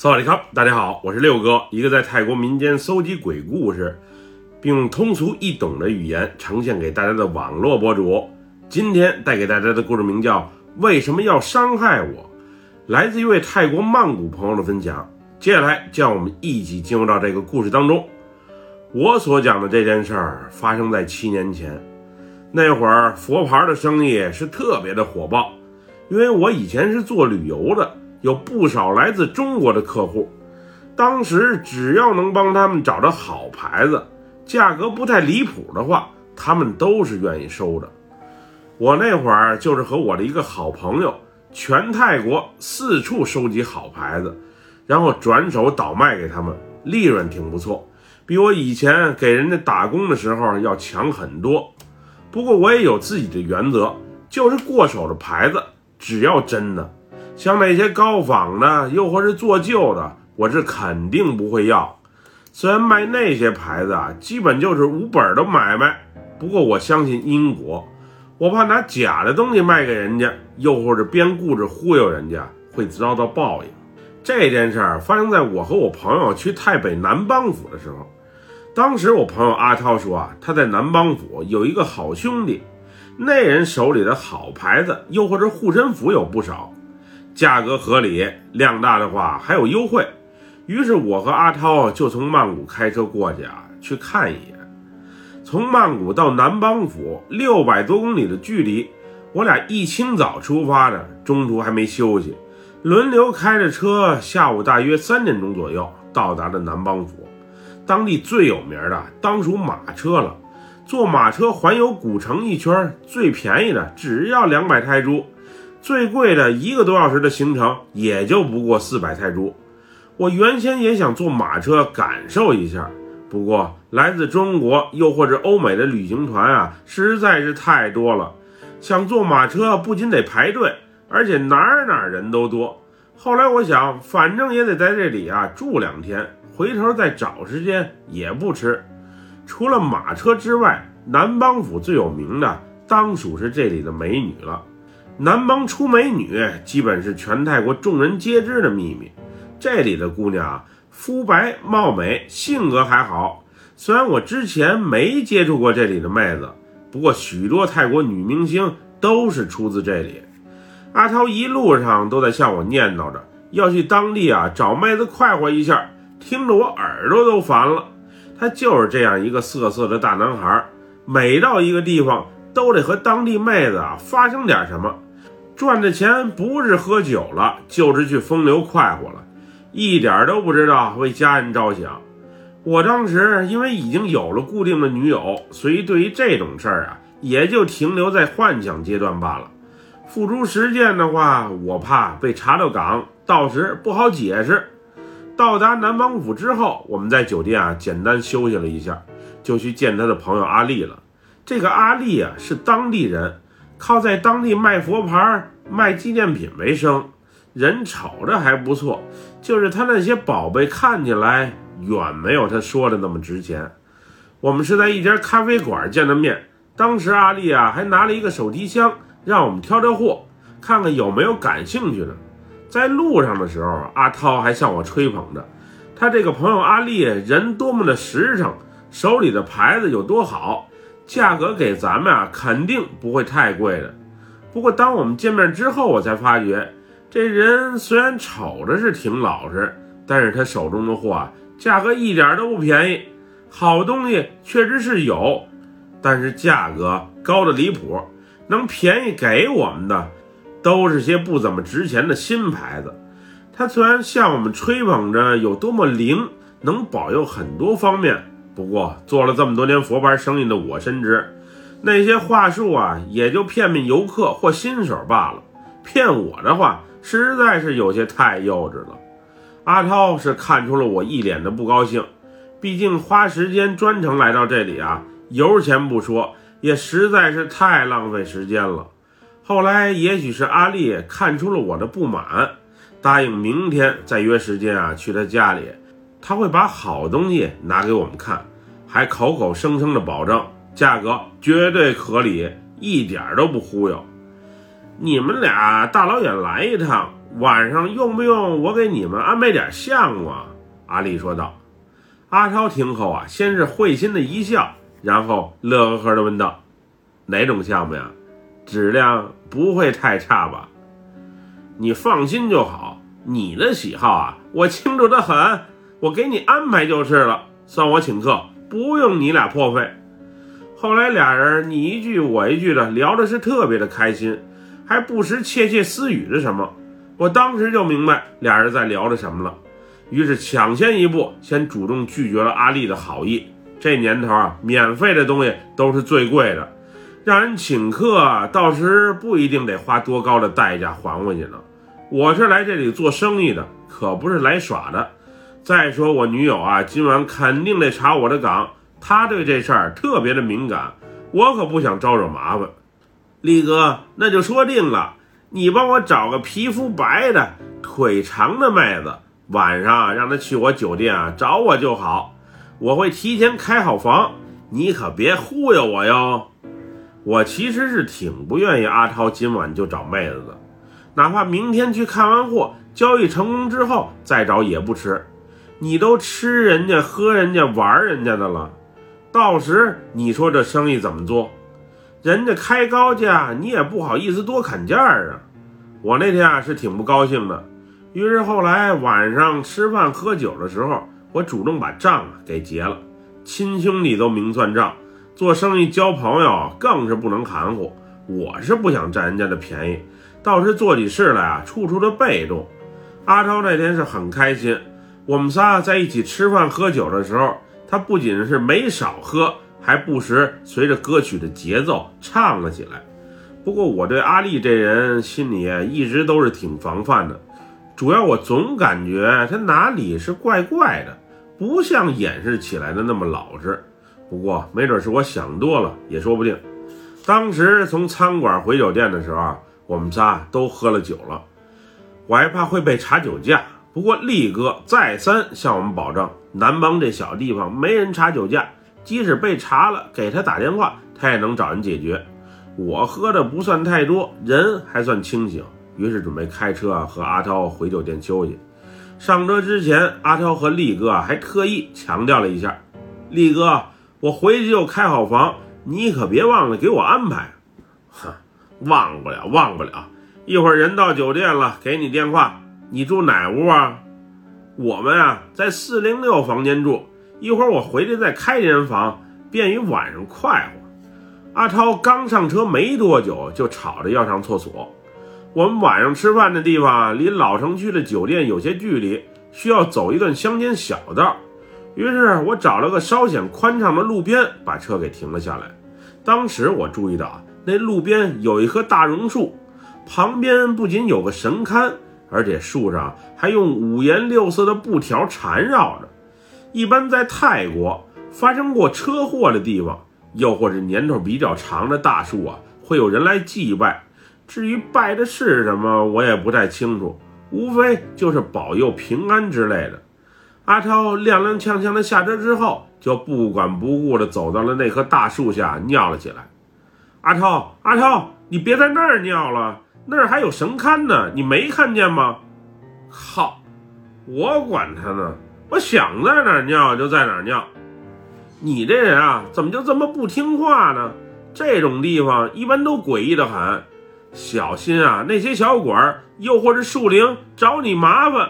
萨瓦迪卡，大家好，我是六哥，一个在泰国民间搜集鬼故事，并用通俗易懂的语言呈现给大家的网络博主。今天带给大家的故事名叫《为什么要伤害我》，来自一位泰国曼谷朋友的分享。接下来，就让我们一起进入到这个故事当中。我所讲的这件事儿发生在七年前，那会儿佛牌的生意是特别的火爆，因为我以前是做旅游的。有不少来自中国的客户，当时只要能帮他们找着好牌子，价格不太离谱的话，他们都是愿意收的。我那会儿就是和我的一个好朋友，全泰国四处收集好牌子，然后转手倒卖给他们，利润挺不错，比我以前给人家打工的时候要强很多。不过我也有自己的原则，就是过手的牌子，只要真的。像那些高仿的，又或是做旧的，我是肯定不会要。虽然卖那些牌子啊，基本就是无本的买卖，不过我相信因果，我怕拿假的东西卖给人家，又或者编故事忽悠人家，会遭到报应。这件事儿发生在我和我朋友去太北南邦府的时候，当时我朋友阿涛说啊，他在南邦府有一个好兄弟，那人手里的好牌子，又或者护身符有不少。价格合理，量大的话还有优惠。于是我和阿涛就从曼谷开车过去啊，去看一眼。从曼谷到南邦府六百多公里的距离，我俩一清早出发的，中途还没休息，轮流开着车。下午大约三点钟左右到达了南邦府。当地最有名的当属马车了，坐马车环游古城一圈，最便宜的只要两百泰铢。最贵的一个多小时的行程也就不过四百泰铢。我原先也想坐马车感受一下，不过来自中国又或者欧美的旅行团啊实在是太多了，想坐马车不仅得排队，而且哪儿哪儿人都多。后来我想，反正也得在这里啊住两天，回头再找时间也不迟。除了马车之外，南邦府最有名的当属是这里的美女了。南邦出美女，基本是全泰国众人皆知的秘密。这里的姑娘肤白貌美，性格还好。虽然我之前没接触过这里的妹子，不过许多泰国女明星都是出自这里。阿涛一路上都在向我念叨着要去当地啊找妹子快活一下，听着我耳朵都烦了。他就是这样一个色色的大男孩，每到一个地方都得和当地妹子啊发生点什么。赚的钱不是喝酒了，就是去风流快活了，一点都不知道为家人着想。我当时因为已经有了固定的女友，所以对于这种事儿啊，也就停留在幻想阶段罢了。付诸实践的话，我怕被查到岗，到时不好解释。到达南邦府之后，我们在酒店啊简单休息了一下，就去见他的朋友阿丽了。这个阿丽啊是当地人。靠在当地卖佛牌、卖纪念品为生，人瞅着还不错，就是他那些宝贝看起来远没有他说的那么值钱。我们是在一家咖啡馆见的面，当时阿丽啊还拿了一个手提箱，让我们挑挑货，看看有没有感兴趣的。在路上的时候，阿涛还向我吹捧着他这个朋友阿丽人多么的实诚，手里的牌子有多好。价格给咱们啊，肯定不会太贵的。不过当我们见面之后，我才发觉，这人虽然瞅着是挺老实，但是他手中的货啊，价格一点都不便宜。好东西确实是有，但是价格高的离谱。能便宜给我们的，都是些不怎么值钱的新牌子。他虽然向我们吹捧着有多么灵，能保佑很多方面。不过做了这么多年佛牌生意的我深知，那些话术啊，也就骗骗游客或新手罢了。骗我的话，实在是有些太幼稚了。阿涛是看出了我一脸的不高兴，毕竟花时间专程来到这里啊，油钱不说，也实在是太浪费时间了。后来也许是阿丽看出了我的不满，答应明天再约时间啊，去他家里。他会把好东西拿给我们看，还口口声声的保证价格绝对合理，一点都不忽悠。你们俩大老远来一趟，晚上用不用我给你们安排点项目？”啊？阿丽说道。阿超听后啊，先是会心的一笑，然后乐呵呵的问道：“哪种项目呀？质量不会太差吧？”你放心就好，你的喜好啊，我清楚的很，我给你安排就是了，算我请客，不用你俩破费。后来俩人你一句我一句的聊的是特别的开心，还不时窃窃私语着什么，我当时就明白俩人在聊着什么了。于是抢先一步，先主动拒绝了阿丽的好意。这年头啊，免费的东西都是最贵的，让人请客，到时不一定得花多高的代价还回去呢。我是来这里做生意的，可不是来耍的。再说我女友啊，今晚肯定得查我的岗，她对这事儿特别的敏感，我可不想招惹麻烦。力哥，那就说定了，你帮我找个皮肤白的、腿长的妹子。晚上让她去我酒店啊找我就好，我会提前开好房，你可别忽悠我哟。我其实是挺不愿意阿涛今晚就找妹子的，哪怕明天去看完货，交易成功之后再找也不迟。你都吃人家、喝人家、玩人家的了，到时你说这生意怎么做？人家开高价，你也不好意思多砍价啊。我那天啊是挺不高兴的。于是后来晚上吃饭喝酒的时候，我主动把账啊给结了。亲兄弟都明算账，做生意交朋友更是不能含糊。我是不想占人家的便宜，倒是做起事来啊处处的被动。阿超那天是很开心，我们仨在一起吃饭喝酒的时候，他不仅是没少喝，还不时随着歌曲的节奏唱了起来。不过我对阿丽这人心里一直都是挺防范的。主要我总感觉他哪里是怪怪的，不像掩饰起来的那么老实。不过没准是我想多了，也说不定。当时从餐馆回酒店的时候，我们仨都喝了酒了，我还怕会被查酒驾。不过力哥再三向我们保证，南邦这小地方没人查酒驾，即使被查了，给他打电话，他也能找人解决。我喝的不算太多，人还算清醒。于是准备开车，和阿涛回酒店休息。上车之前，阿涛和力哥还特意强调了一下：“力哥，我回去就开好房，你可别忘了给我安排。”“哼，忘不了，忘不了。一会儿人到酒店了，给你电话。你住哪屋啊？我们啊在四零六房间住。一会儿我回去再开间房，便于晚上快活。”阿超刚上车没多久，就吵着要上厕所。我们晚上吃饭的地方离老城区的酒店有些距离，需要走一段乡间小道。于是我找了个稍显宽敞的路边，把车给停了下来。当时我注意到，那路边有一棵大榕树，旁边不仅有个神龛，而且树上还用五颜六色的布条缠绕着。一般在泰国发生过车祸的地方，又或者年头比较长的大树啊，会有人来祭拜。至于拜的是什么，我也不太清楚，无非就是保佑平安之类的。阿超踉踉跄跄的下车之后，就不管不顾的走到了那棵大树下尿了起来。阿超，阿超，你别在那儿尿了，那儿还有神龛呢，你没看见吗？靠，我管他呢，我想在哪儿尿就在哪儿尿。你这人啊，怎么就这么不听话呢？这种地方一般都诡异的很。小心啊！那些小鬼儿，又或是树灵找你麻烦。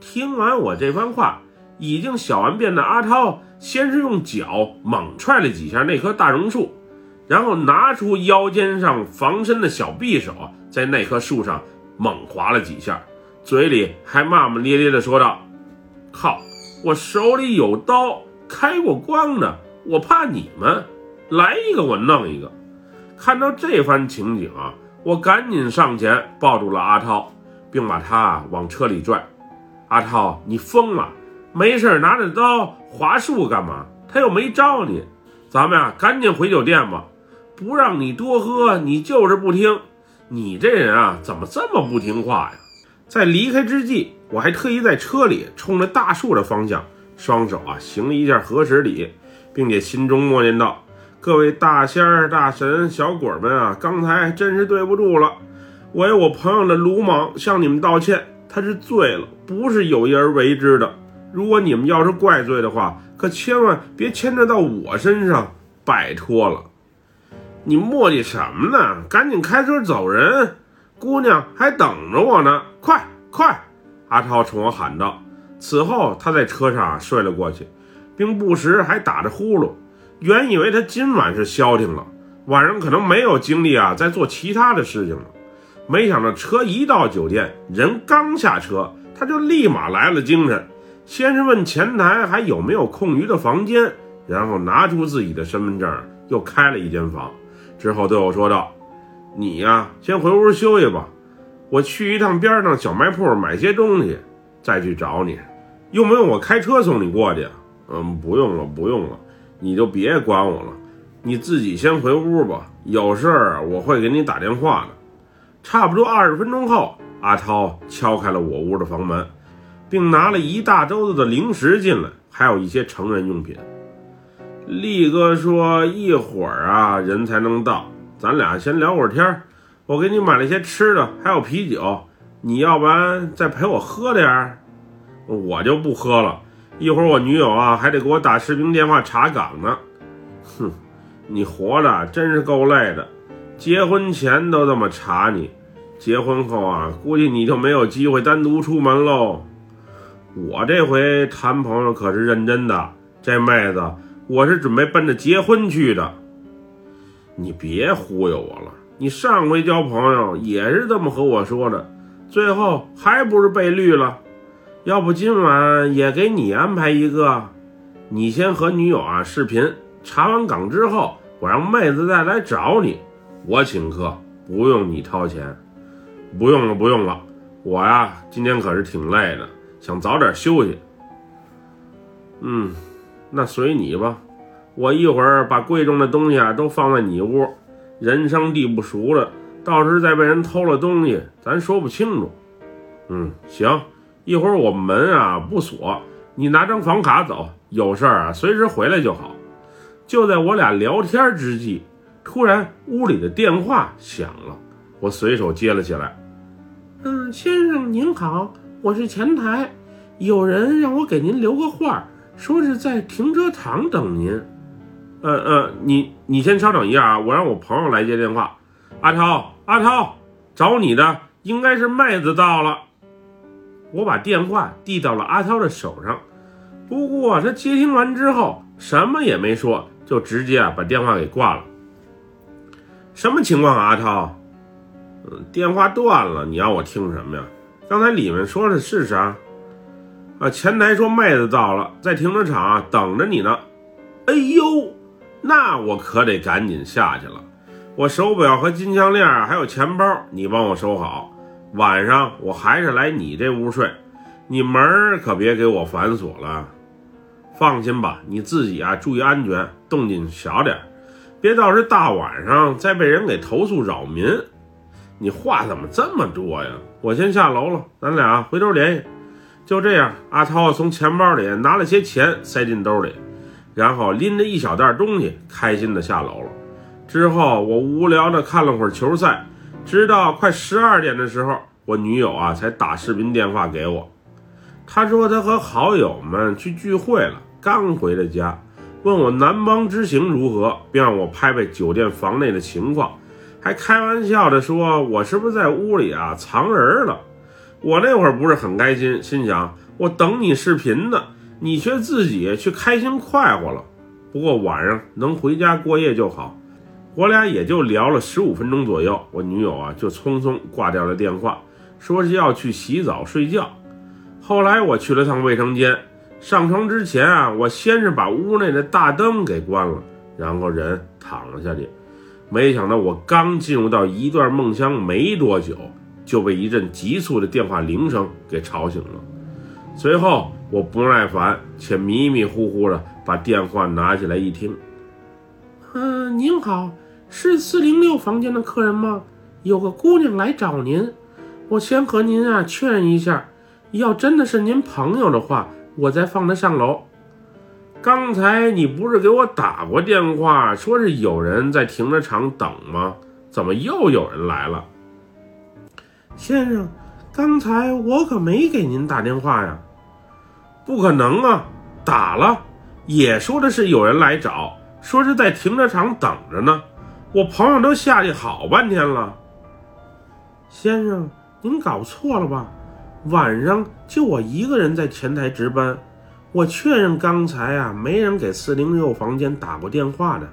听完我这番话，已经小完便的阿涛，先是用脚猛踹了几下那棵大榕树，然后拿出腰间上防身的小匕首，在那棵树上猛划了几下，嘴里还骂骂咧咧的说道：“靠！我手里有刀，开过光的，我怕你们来一个我弄一个。”看到这番情景啊！我赶紧上前抱住了阿涛，并把他往车里拽。阿涛，你疯了？没事拿着刀划树干嘛？他又没招你。咱们呀，赶紧回酒店吧。不让你多喝，你就是不听。你这人啊，怎么这么不听话呀？在离开之际，我还特意在车里冲着大树的方向，双手啊行了一下合十礼，并且心中默念道。各位大仙儿、大神、小鬼们啊，刚才真是对不住了。我有我朋友的鲁莽向你们道歉，他是醉了，不是有意而为之的。如果你们要是怪罪的话，可千万别牵扯到我身上，拜托了。你磨叽什么呢？赶紧开车走人，姑娘还等着我呢！快快！阿涛冲我喊道。此后，他在车上睡了过去，并不时还打着呼噜。原以为他今晚是消停了，晚上可能没有精力啊，在做其他的事情了。没想到车一到酒店，人刚下车，他就立马来了精神。先是问前台还有没有空余的房间，然后拿出自己的身份证，又开了一间房。之后对我说道：“你呀，先回屋休息吧，我去一趟边上小卖铺买些东西，再去找你。用不用我开车送你过去？嗯，不用了，不用了，你就别管我了，你自己先回屋吧。有事儿我会给你打电话的。”差不多二十分钟后，阿涛敲开了我屋的房门，并拿了一大兜子的零食进来，还有一些成人用品。力哥说：“一会儿啊，人才能到，咱俩先聊会儿天我给你买了些吃的，还有啤酒，你要不然再陪我喝点儿？我就不喝了，一会儿我女友啊还得给我打视频电话查岗呢。哼，你活的真是够累的，结婚前都这么查你，结婚后啊，估计你就没有机会单独出门喽。我这回谈朋友可是认真的，这妹子。”我是准备奔着结婚去的，你别忽悠我了。你上回交朋友也是这么和我说的，最后还不是被绿了？要不今晚也给你安排一个，你先和女友啊视频，查完岗之后，我让妹子再来找你，我请客，不用你掏钱。不用了，不用了，我呀今天可是挺累的，想早点休息。嗯。那随你吧，我一会儿把贵重的东西啊都放在你屋，人生地不熟的，到时再被人偷了东西，咱说不清楚。嗯，行，一会儿我门啊不锁，你拿张房卡走，有事儿啊随时回来就好。就在我俩聊天之际，突然屋里的电话响了，我随手接了起来。嗯，先生您好，我是前台，有人让我给您留个话儿。说是在停车场等您，呃呃，你你先稍等一下啊，我让我朋友来接电话。阿涛，阿涛，找你的应该是妹子到了。我把电话递到了阿涛的手上，不过他接听完之后什么也没说，就直接啊把电话给挂了。什么情况啊，阿涛？嗯，电话断了，你要我听什么呀？刚才里面说的是啥？啊！前台说妹子到了，在停车场等着你呢。哎呦，那我可得赶紧下去了。我手表和金项链还有钱包，你帮我收好。晚上我还是来你这屋睡，你门可别给我反锁了。放心吧，你自己啊注意安全，动静小点，别到时大晚上再被人给投诉扰民。你话怎么这么多呀？我先下楼了，咱俩回头联系。就这样，阿涛从钱包里拿了些钱塞进兜里，然后拎着一小袋东西，开心的下楼了。之后，我无聊的看了会儿球赛，直到快十二点的时候，我女友啊才打视频电话给我。她说她和好友们去聚会了，刚回了家，问我南邦之行如何，并让我拍拍酒店房内的情况，还开玩笑的说我是不是在屋里啊藏人了。我那会儿不是很开心，心想我等你视频呢，你却自己去开心快活了。不过晚上能回家过夜就好。我俩也就聊了十五分钟左右，我女友啊就匆匆挂掉了电话，说是要去洗澡睡觉。后来我去了趟卫生间，上床之前啊，我先是把屋内的大灯给关了，然后人躺了下去。没想到我刚进入到一段梦乡没多久。就被一阵急促的电话铃声给吵醒了。随后，我不耐烦且迷迷糊糊的把电话拿起来一听，嗯，您好，是四零六房间的客人吗？有个姑娘来找您，我先和您啊确认一下，要真的是您朋友的话，我再放她上楼。刚才你不是给我打过电话，说是有人在停车场等吗？怎么又有人来了？先生，刚才我可没给您打电话呀。不可能啊，打了，也说的是有人来找，说是在停车场等着呢。我朋友都下去好半天了。先生，您搞错了吧？晚上就我一个人在前台值班，我确认刚才啊没人给四零六房间打过电话的。